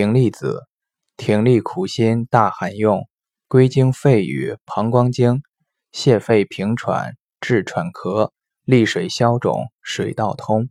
葶苈子，葶苈苦心大寒用，归经肺与膀胱经，泻肺平喘，治喘咳，利水消肿，水道通。